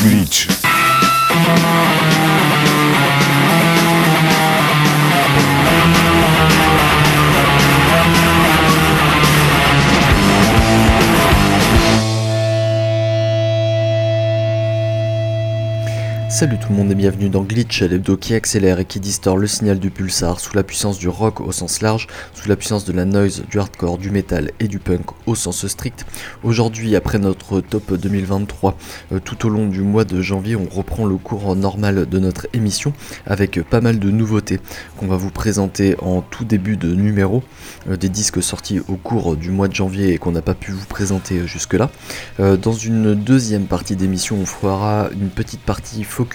Glitch. Salut tout le monde et bienvenue dans Glitch, l'hebdo qui accélère et qui distord le signal du pulsar sous la puissance du rock au sens large, sous la puissance de la noise, du hardcore, du metal et du punk au sens strict. Aujourd'hui, après notre top 2023, euh, tout au long du mois de janvier, on reprend le cours normal de notre émission avec pas mal de nouveautés qu'on va vous présenter en tout début de numéro, euh, des disques sortis au cours du mois de janvier et qu'on n'a pas pu vous présenter jusque-là. Euh, dans une deuxième partie d'émission, on fera une petite partie focus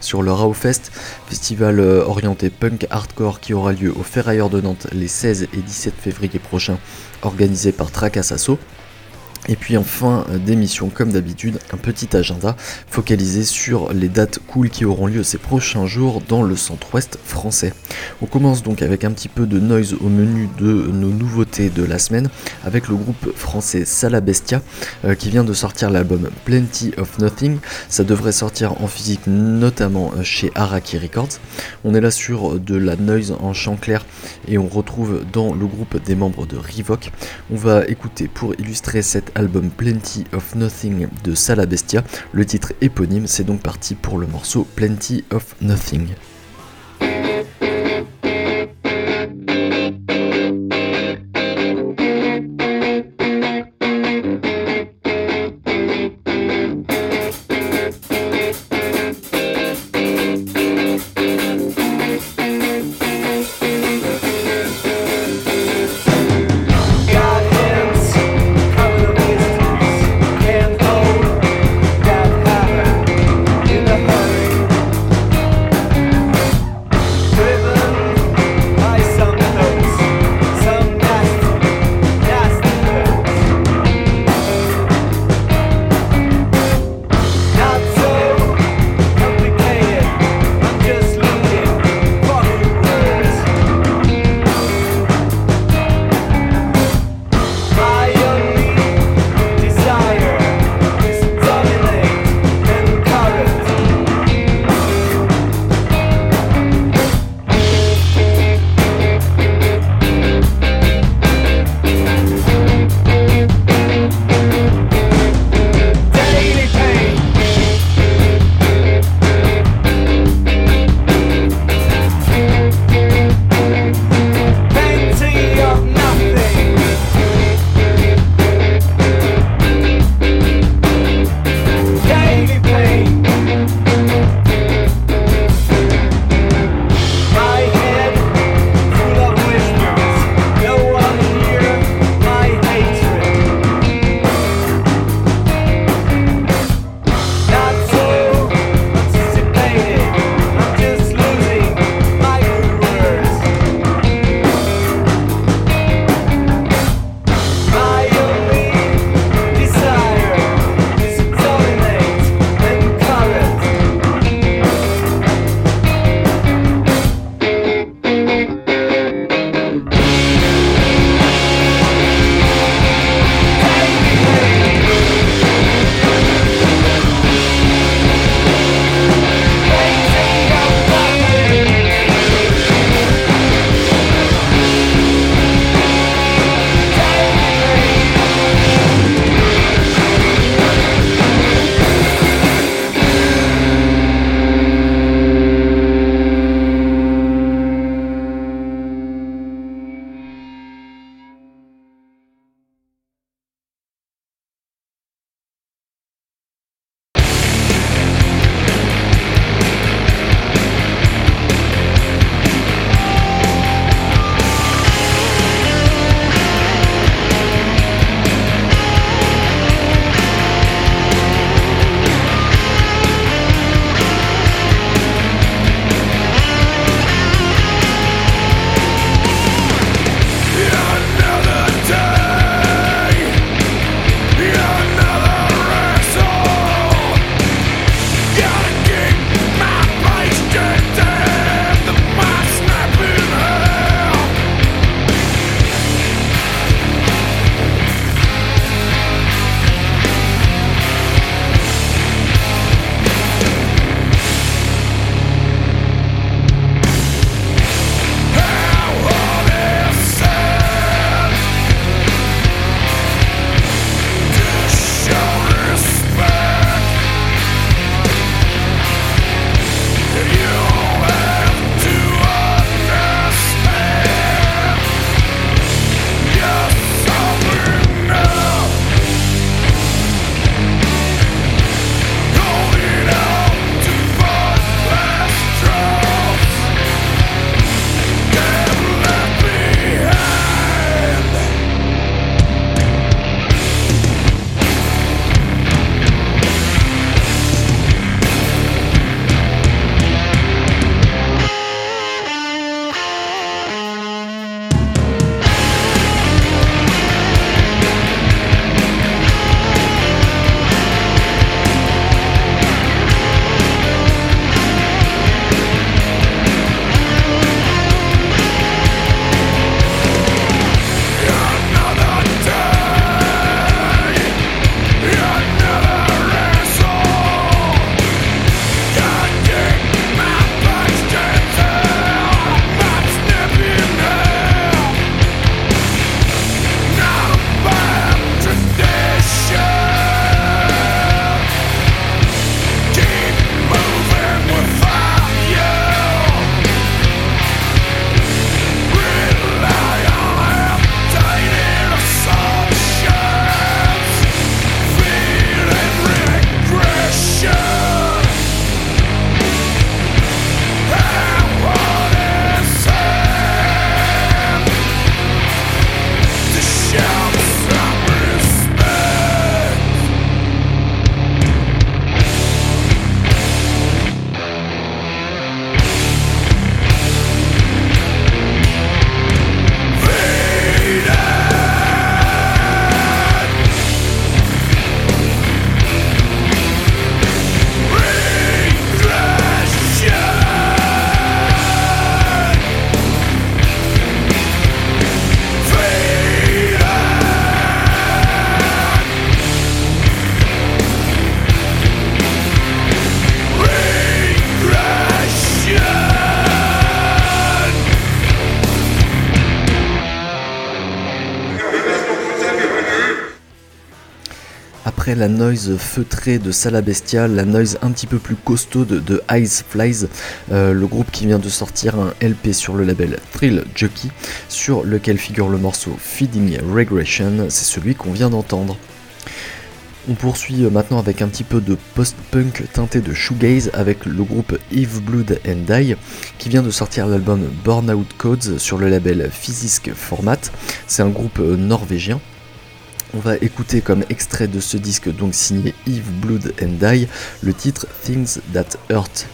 sur le Raufest, festival euh, orienté punk hardcore qui aura lieu au Ferrailleur de Nantes les 16 et 17 février prochains, organisé par Tracassasso. Et puis en fin d'émission, comme d'habitude, un petit agenda focalisé sur les dates cool qui auront lieu ces prochains jours dans le centre-ouest français. On commence donc avec un petit peu de noise au menu de nos nouveautés de la semaine avec le groupe français Salabestia euh, qui vient de sortir l'album Plenty of Nothing. Ça devrait sortir en physique notamment chez Araki Records. On est là sur de la noise en chant clair et on retrouve dans le groupe des membres de Revoke. On va écouter pour illustrer cette album Plenty of Nothing de Salabestia. Le titre éponyme, c'est donc parti pour le morceau Plenty of Nothing. La noise feutrée de Salabestia, la noise un petit peu plus costaud de, Ice Flies, euh, le groupe qui vient de sortir un LP sur le label Thrill Jockey, sur lequel figure le morceau Feeding Regression, c'est celui qu'on vient d'entendre. On poursuit maintenant avec un petit peu de post-punk teinté de shoegaze avec le groupe Eve Blood and Die qui vient de sortir l'album Burnout Codes sur le label Physisk Format. C'est un groupe norvégien. On va écouter comme extrait de ce disque donc signé Eve Blood and Die le titre Things That Hurt.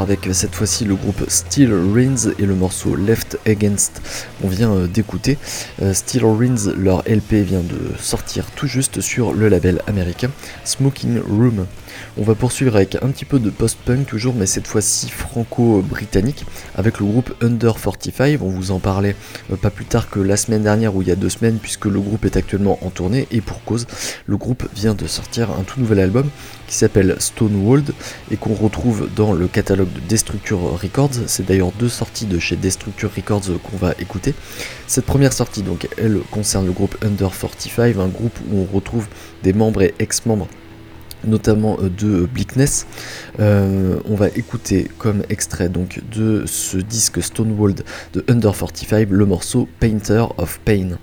Avec cette fois-ci le groupe Steel Rings et le morceau Left Against qu'on vient euh, d'écouter. Euh, Steel Rings, leur LP vient de sortir tout juste sur le label américain Smoking Room. On va poursuivre avec un petit peu de post-punk toujours, mais cette fois-ci franco-britannique, avec le groupe Under 45. On vous en parlait euh, pas plus tard que la semaine dernière ou il y a deux semaines, puisque le groupe est actuellement en tournée, et pour cause, le groupe vient de sortir un tout nouvel album qui s'appelle Stonewalled et qu'on retrouve dans le catalogue de Destructure Records. C'est d'ailleurs deux sorties de chez Destructure Records qu'on va écouter. Cette première sortie, elle concerne le groupe Under 45, un groupe où on retrouve des membres et ex-membres notamment euh, de Bleakness. Euh, on va écouter comme extrait donc de ce disque Stonewalled de Under 45 le morceau Painter of Pain.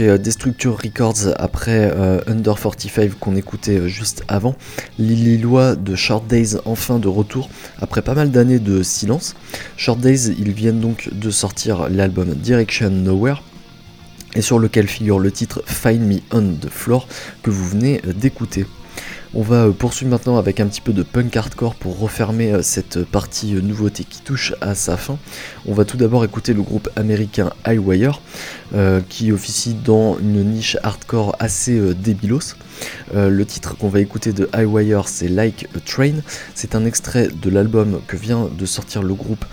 Euh, Destructure Records après euh, Under 45 qu'on écoutait euh, juste avant. Lillois de Short Days enfin de retour après pas mal d'années de silence. Short Days, ils viennent donc de sortir l'album Direction Nowhere et sur lequel figure le titre Find Me on the Floor que vous venez d'écouter. On va euh, poursuivre maintenant avec un petit peu de punk hardcore pour refermer euh, cette partie euh, nouveauté qui touche à sa fin. On va tout d'abord écouter le groupe américain Highwire qui officie dans une niche hardcore assez débilos. le titre qu'on va écouter de Highwire c'est Like a Train. C'est un extrait de l'album que vient de sortir le groupe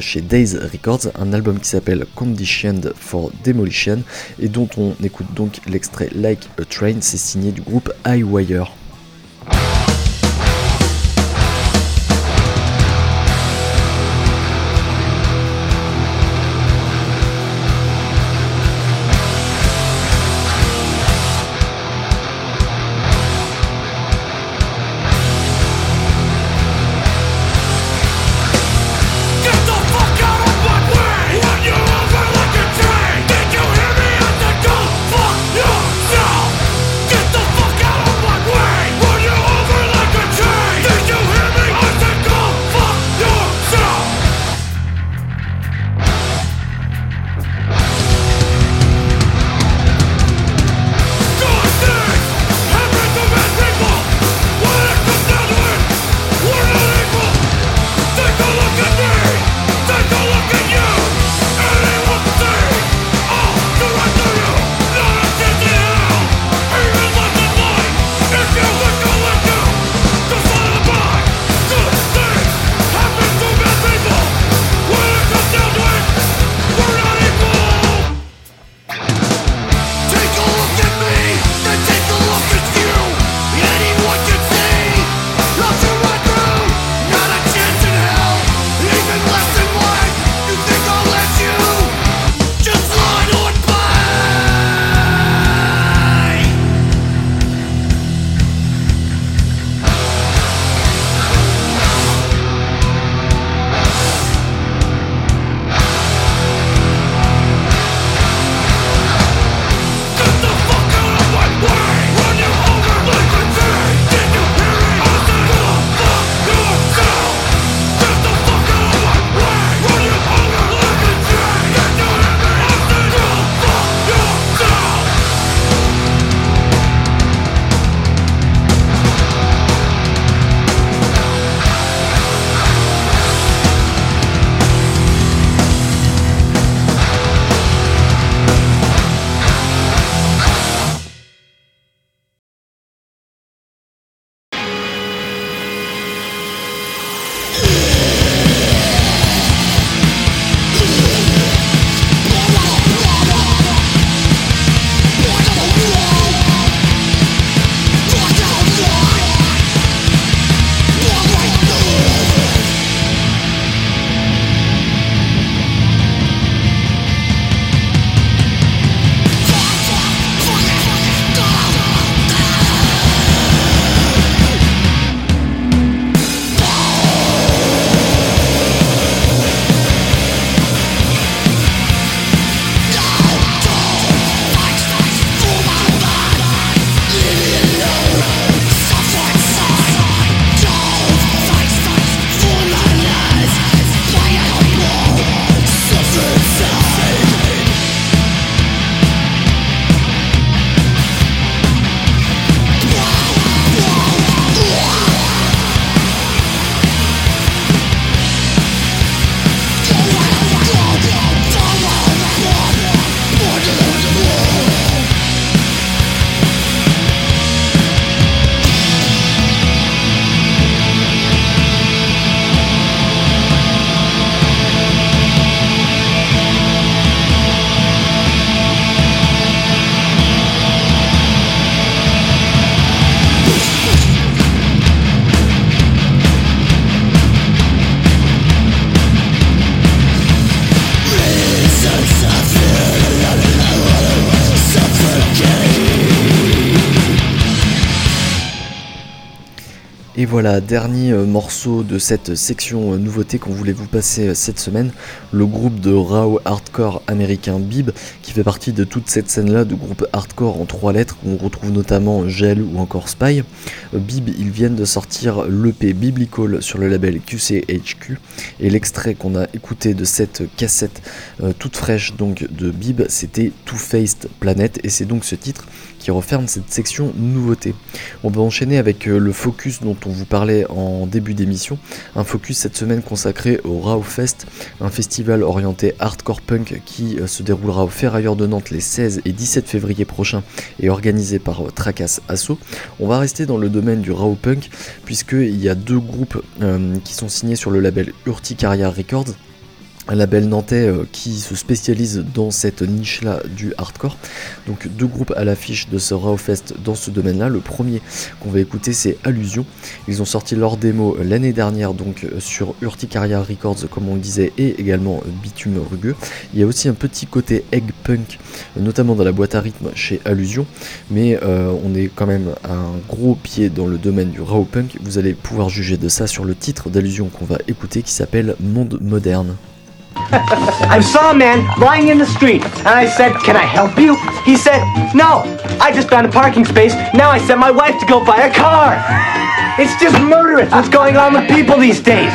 chez Days Records, un album qui s'appelle Conditioned for Demolition et dont on écoute donc l'extrait Like a Train. C'est signé du groupe Highwire. Et voilà, dernier euh, morceau de cette section euh, nouveauté qu'on voulait vous passer euh, cette semaine, le groupe de raw hardcore américain Bib, qui fait partie de toute cette scène-là de groupe hardcore en trois lettres, où on retrouve notamment Gel ou encore Spy. Bib, ils viennent de sortir l'EP Biblical sur le label QCHQ, et l'extrait qu'on a écouté de cette cassette toute fraîche donc de Bib, c'était Two Faced Planet, et c'est donc ce titre qui referme cette section nouveauté. On va enchaîner avec le focus dont on vous parlait en début d'émission, un focus cette semaine consacré au Rao Fest, un festival orienté hardcore punk qui euh, se déroulera au Ferrailleur de Nantes les 16 et 17 février prochains et organisé par euh, Tracas Asso. On va rester dans le domaine du Rao Punk puisqu'il y a deux groupes euh, qui sont signés sur le label Urticaria Records un label nantais euh, qui se spécialise dans cette niche-là du hardcore. Donc deux groupes à l'affiche de ce Raw Fest dans ce domaine-là. Le premier qu'on va écouter c'est Allusion. Ils ont sorti leur démo l'année dernière donc euh, sur Urticaria Records comme on le disait et également euh, Bitume Rugueux. Il y a aussi un petit côté egg punk notamment dans la boîte à rythme chez Allusion mais on est quand même un gros pied dans le domaine du raw punk. Vous allez pouvoir juger de ça sur le titre d'Allusion qu'on va écouter qui s'appelle Monde moderne. I saw a man lying in the street, and I said, Can I help you? He said, No, I just found a parking space. Now I sent my wife to go buy a car. It's just murderous what's going on with people these days.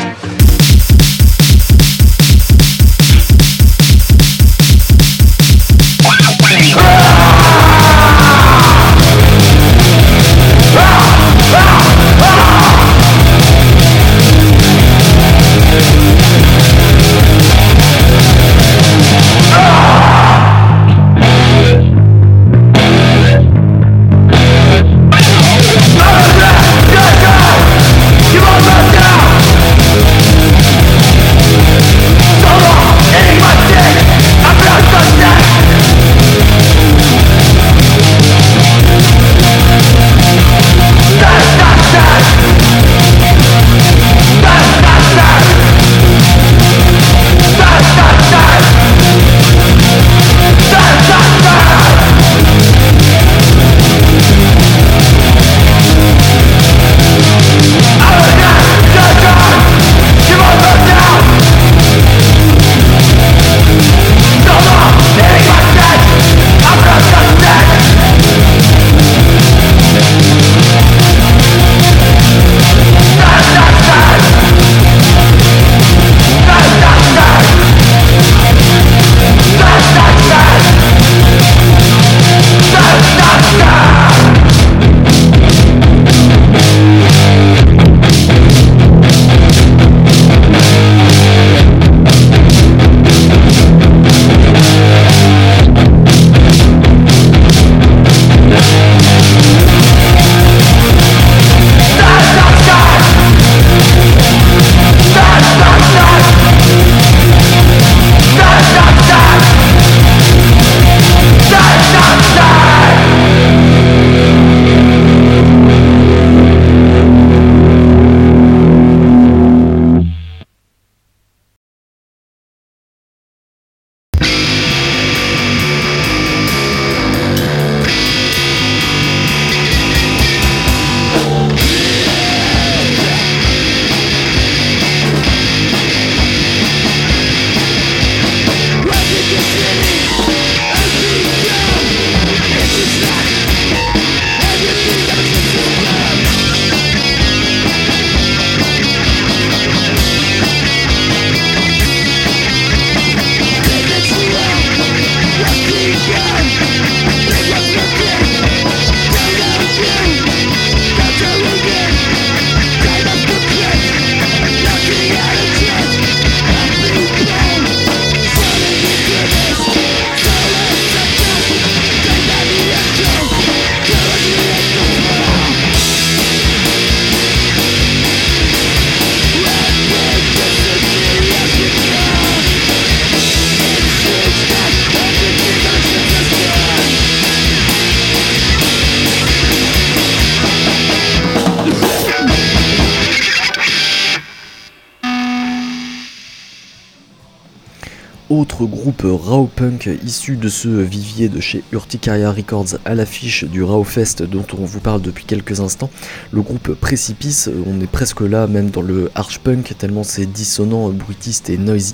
Punk issu de ce vivier de chez Urticaria Records à l'affiche du Raw Fest dont on vous parle depuis quelques instants, le groupe Précipice, on est presque là même dans le arch punk tellement c'est dissonant, bruitiste et noisy.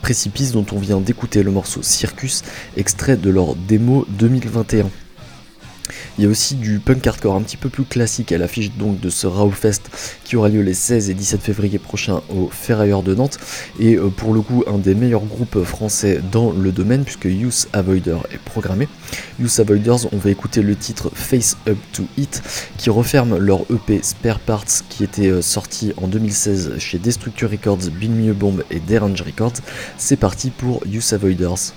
Précipice dont on vient d'écouter le morceau Circus, extrait de leur démo 2021. Il y a aussi du punk hardcore un petit peu plus classique à l'affiche donc de ce Raw Fest qui aura lieu les 16 et 17 février prochains au Ferrailleur de Nantes et euh, pour le coup un des meilleurs groupes français dans le domaine puisque Youth Avoider est programmé. Youth Avoiders, on va écouter le titre Face Up to It qui referme leur EP Spare Parts qui était euh, sorti en 2016 chez Destructure Records, Bill Bomb et Derange Records. C'est parti pour Youth Avoiders.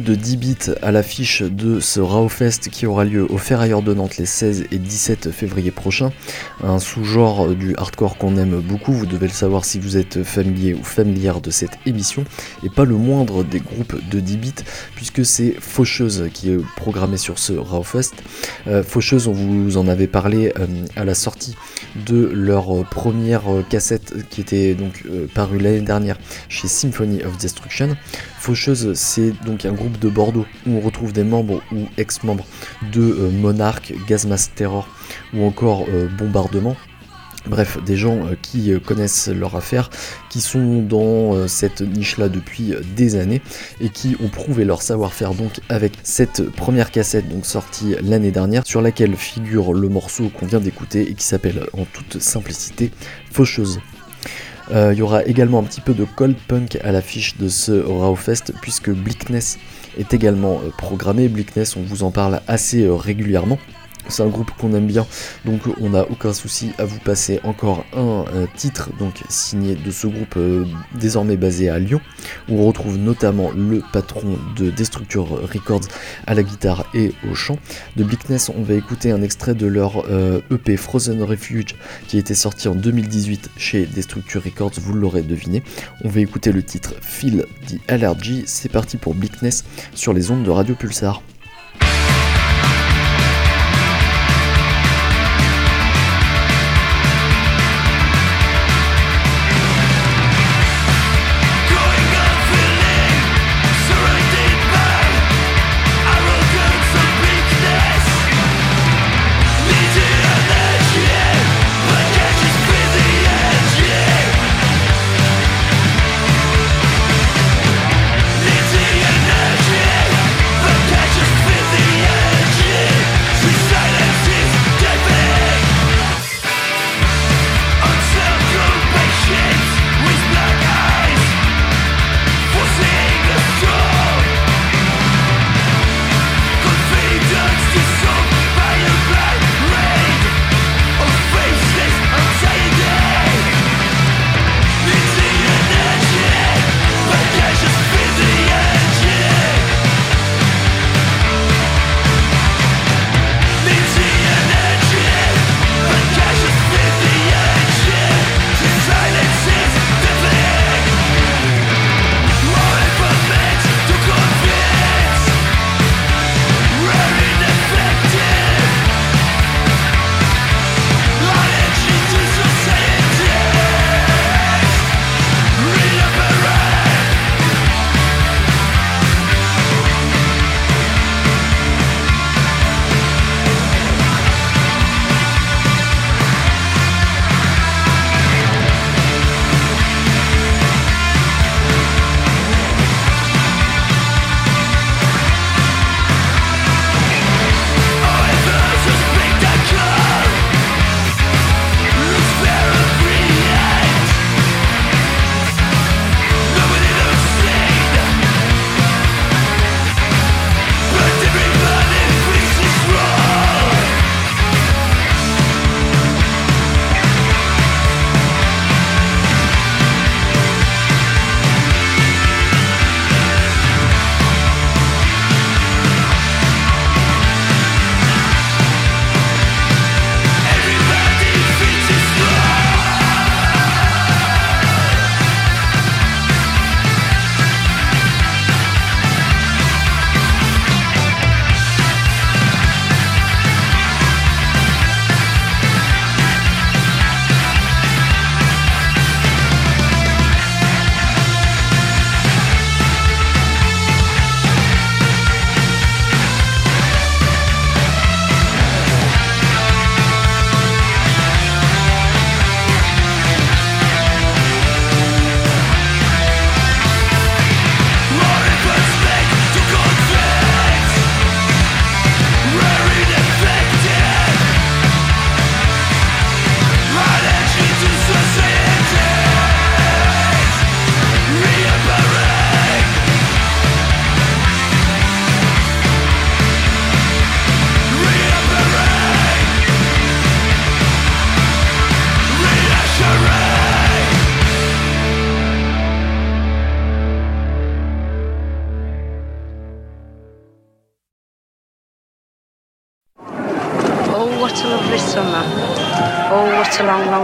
De 10 à l'affiche de ce Raofest qui aura lieu au Ferrailleur de Nantes les 16 et 17 février prochains. Un sous-genre du hardcore qu'on aime beaucoup, vous devez le savoir si vous êtes familier ou familière de cette émission, et pas le moindre des groupes de 10 bits, puisque c'est Faucheuse qui est programmé sur ce Raofest. Euh, Faucheuse, on vous en avait parlé euh, à la sortie de leur première cassette qui était donc euh, parue l'année dernière chez Symphony of Destruction. Faucheuse, c'est donc un groupe de Bordeaux où on retrouve des membres ou ex-membres de euh, Monarch, Gazmas Terror ou encore euh, Bombardement. Bref, des gens euh, qui connaissent leur affaire, qui sont dans cette niche-là depuis des années et qui ont prouvé leur savoir-faire donc avec cette première cassette donc sortie l'année dernière sur laquelle figure le morceau qu'on vient d'écouter et qui s'appelle en toute simplicité Faucheuse. Il y aura également un petit peu de cold punk à l'affiche de ce Raufest puisque Bleakness est également euh, programmé. Bleakness, on vous en parle assez euh, régulièrement. C'est un groupe qu'on aime bien, donc on n'a aucun souci à vous passer encore un, titre donc signé de ce groupe euh, désormais basé à Lyon, où on retrouve notamment le patron de Destructure Records à la guitare et au chant. De Bleakness, on va écouter un extrait de leur EP euh, e Frozen Refuge qui a été sorti en 2018 chez Destructure Records, vous l'aurez deviné. On va écouter le titre Feel the Allergy. C'est parti pour Bleakness sur les ondes de Radio Pulsar.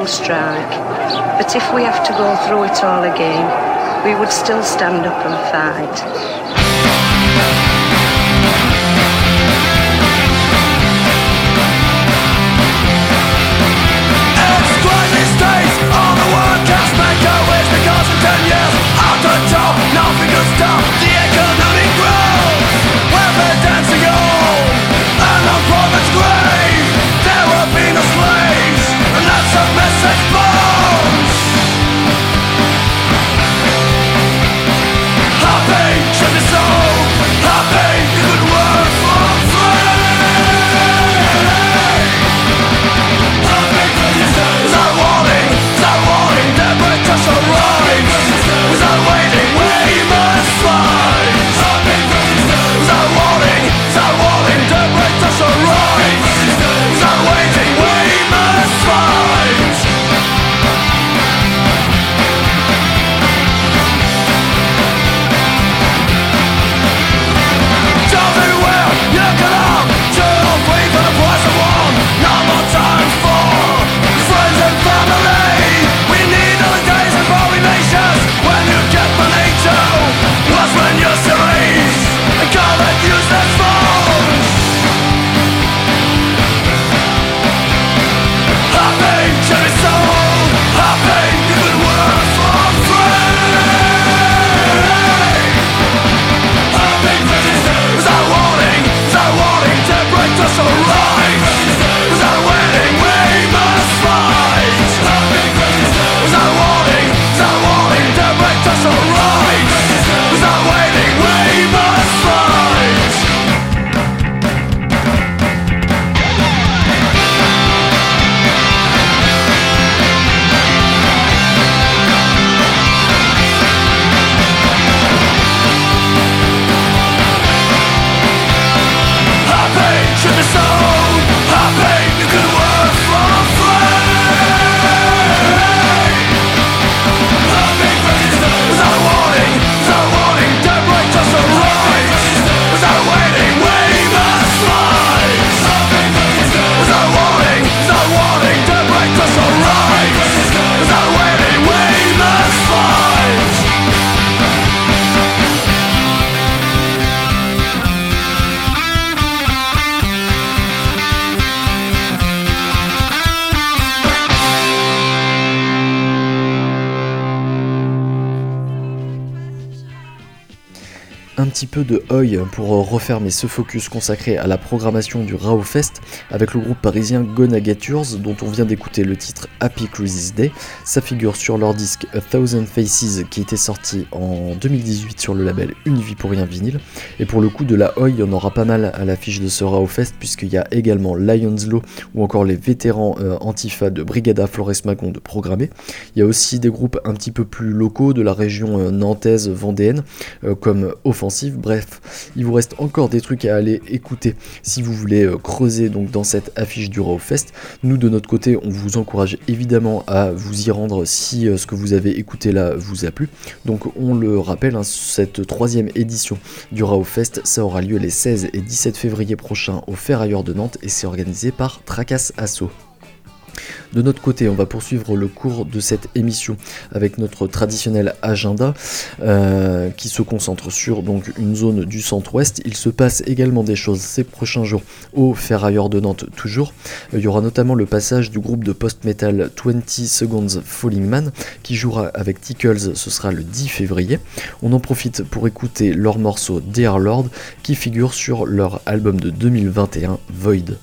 Long strike. But if we have to go through it all again, we would still stand up and fight. ten years out the top, nothing can stop the pour refermer ce focus consacré à la programmation du Rao Fest avec le groupe parisien Yours dont on vient d'écouter le titre Happy Crisis Day. Ça figure sur leur disque A Thousand Faces qui était sorti en 2018 sur le label Une vie pour rien vinyle. Et pour le coup de la Oi, il y aura pas mal à l'affiche de ce Rao Fest puisqu'il y a également Lions Law ou encore les vétérans euh, Antifa de Brigada Flores Magón de programmer. Il y a aussi des groupes un petit peu plus locaux de la région euh, nantaise vendéenne euh, comme Offensive. Bref, il vous reste encore des trucs à aller écouter si vous voulez euh, creuser donc dans cette affiche du Raw Fest. Nous de notre côté, on vous encourage évidemment à vous y rendre si euh, ce que vous avez écouté là vous a plu. Donc on le rappelle, hein, cette troisième édition du Raw Fest, ça aura lieu les 16 et 17 février prochains au Ferrailleur de Nantes et c'est organisé par Tracas Asso. De notre côté, on va poursuivre le cours de cette émission avec notre traditionnel agenda euh, qui se concentre sur donc une zone du centre-ouest. Il se passe également des choses ces prochains jours au Ferrailleur de Nantes toujours. Il y aura notamment le passage du groupe de post-metal 20 Seconds Falling Man qui jouera avec Tickles, ce sera le 10 février. On en profite pour écouter leur morceau Dear Lord qui figure sur leur album de 2021 Void.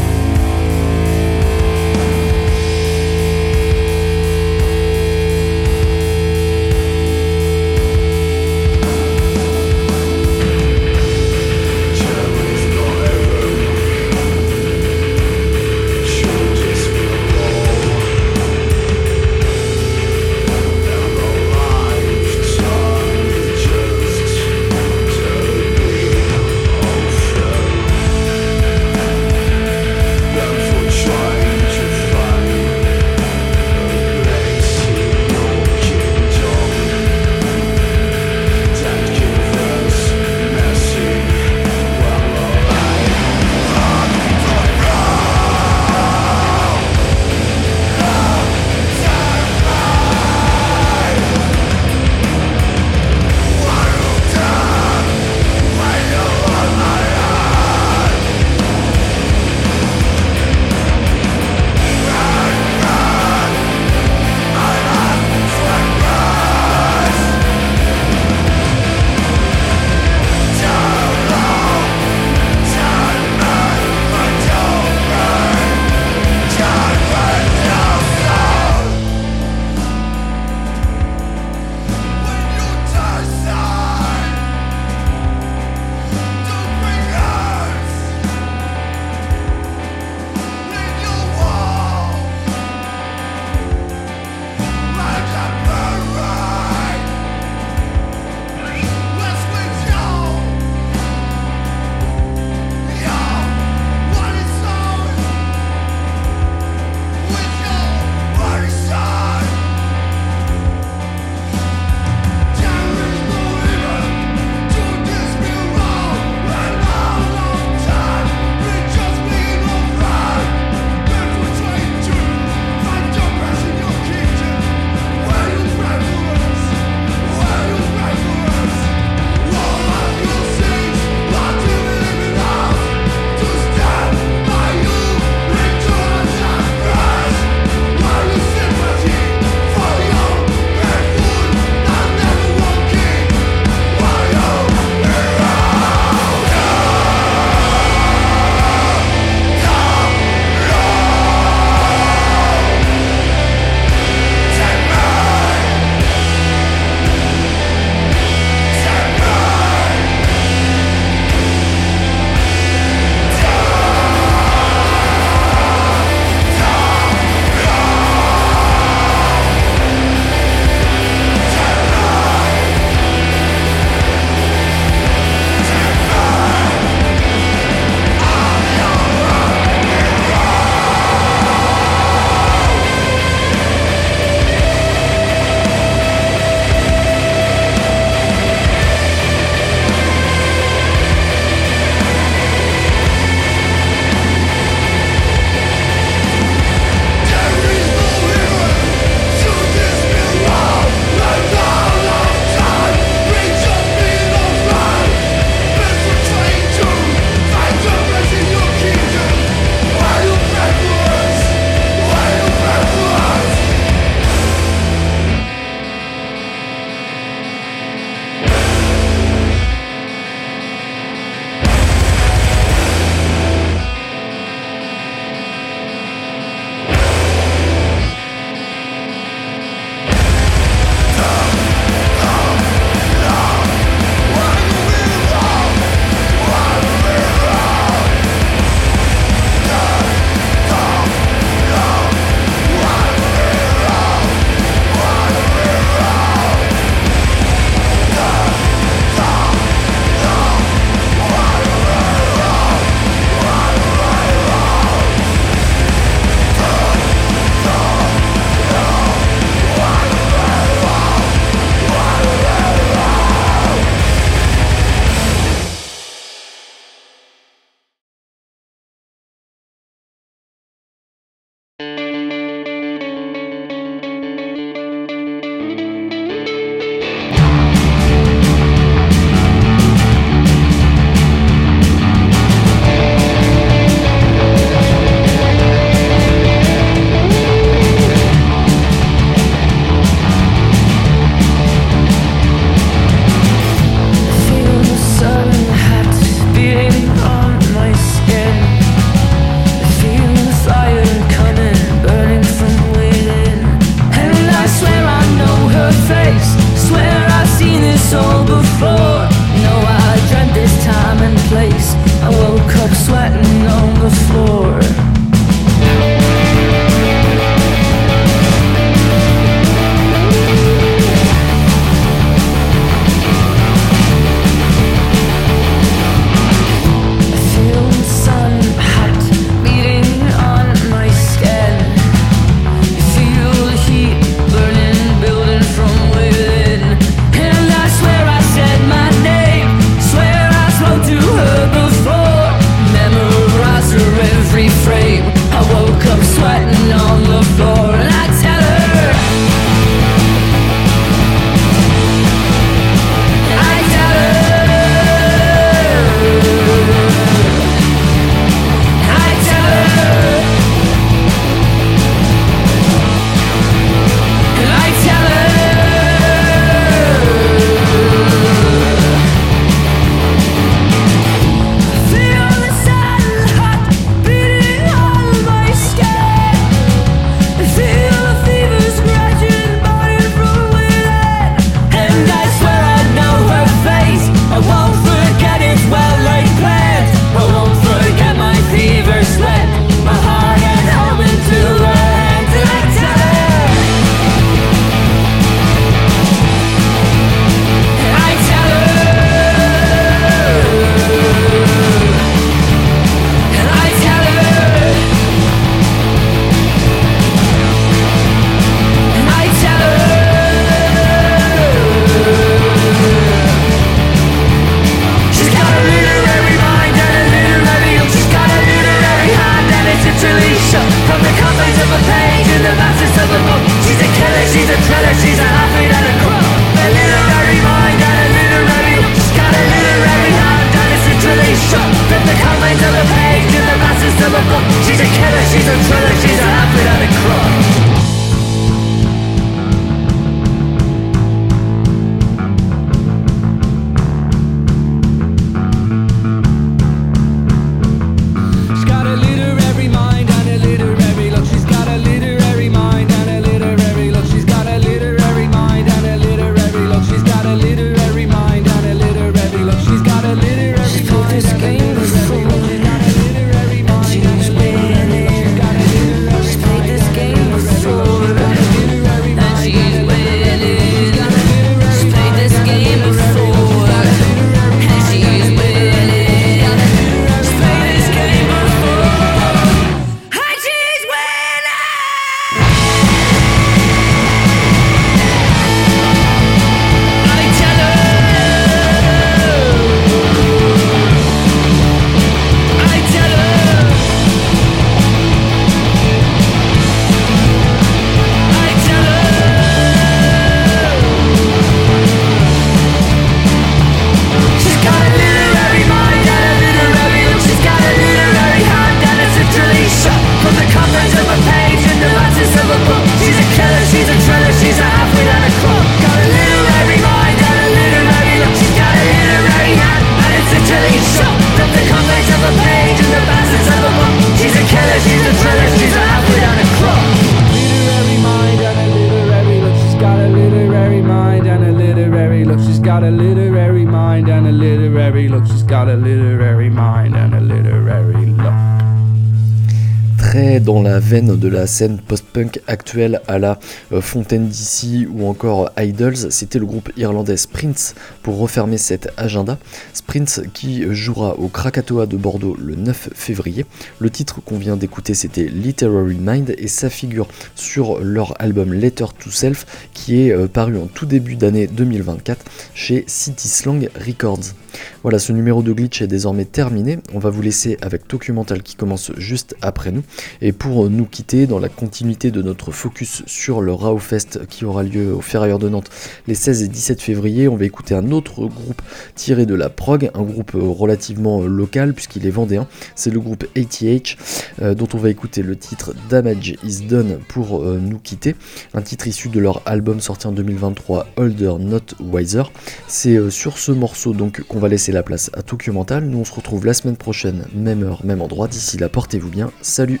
Très dans la veine de la scène post-punk actuelle à la euh, Fontaine DC ou encore Idols, c'était le groupe irlandais Sprints pour refermer cet agenda. Sprints qui jouera au Krakatoa de Bordeaux le 9 février. Le titre qu'on vient d'écouter c'était Literary Mind et ça figure sur leur album Letter to Self qui est euh, paru en tout début d'année 2024 chez City Slang Records. Voilà, ce numéro de glitch est désormais terminé. On va vous laisser avec Documental qui commence juste après nous. Et pour nous quitter, dans la continuité de notre focus sur le Rao Fest qui aura lieu au Ferrailleur de Nantes les 16 et 17 février, on va écouter un autre groupe tiré de la prog, un groupe relativement local puisqu'il est vendéen. C'est le groupe ATH euh, dont on va écouter le titre Damage is Done pour euh, nous quitter. Un titre issu de leur album sorti en 2023 Older Not Wiser. C'est euh, sur ce morceau donc qu'on va laisser la place à Tokyo Mental. Nous on se retrouve la semaine prochaine, même heure, même endroit. D'ici là, portez-vous bien. Salut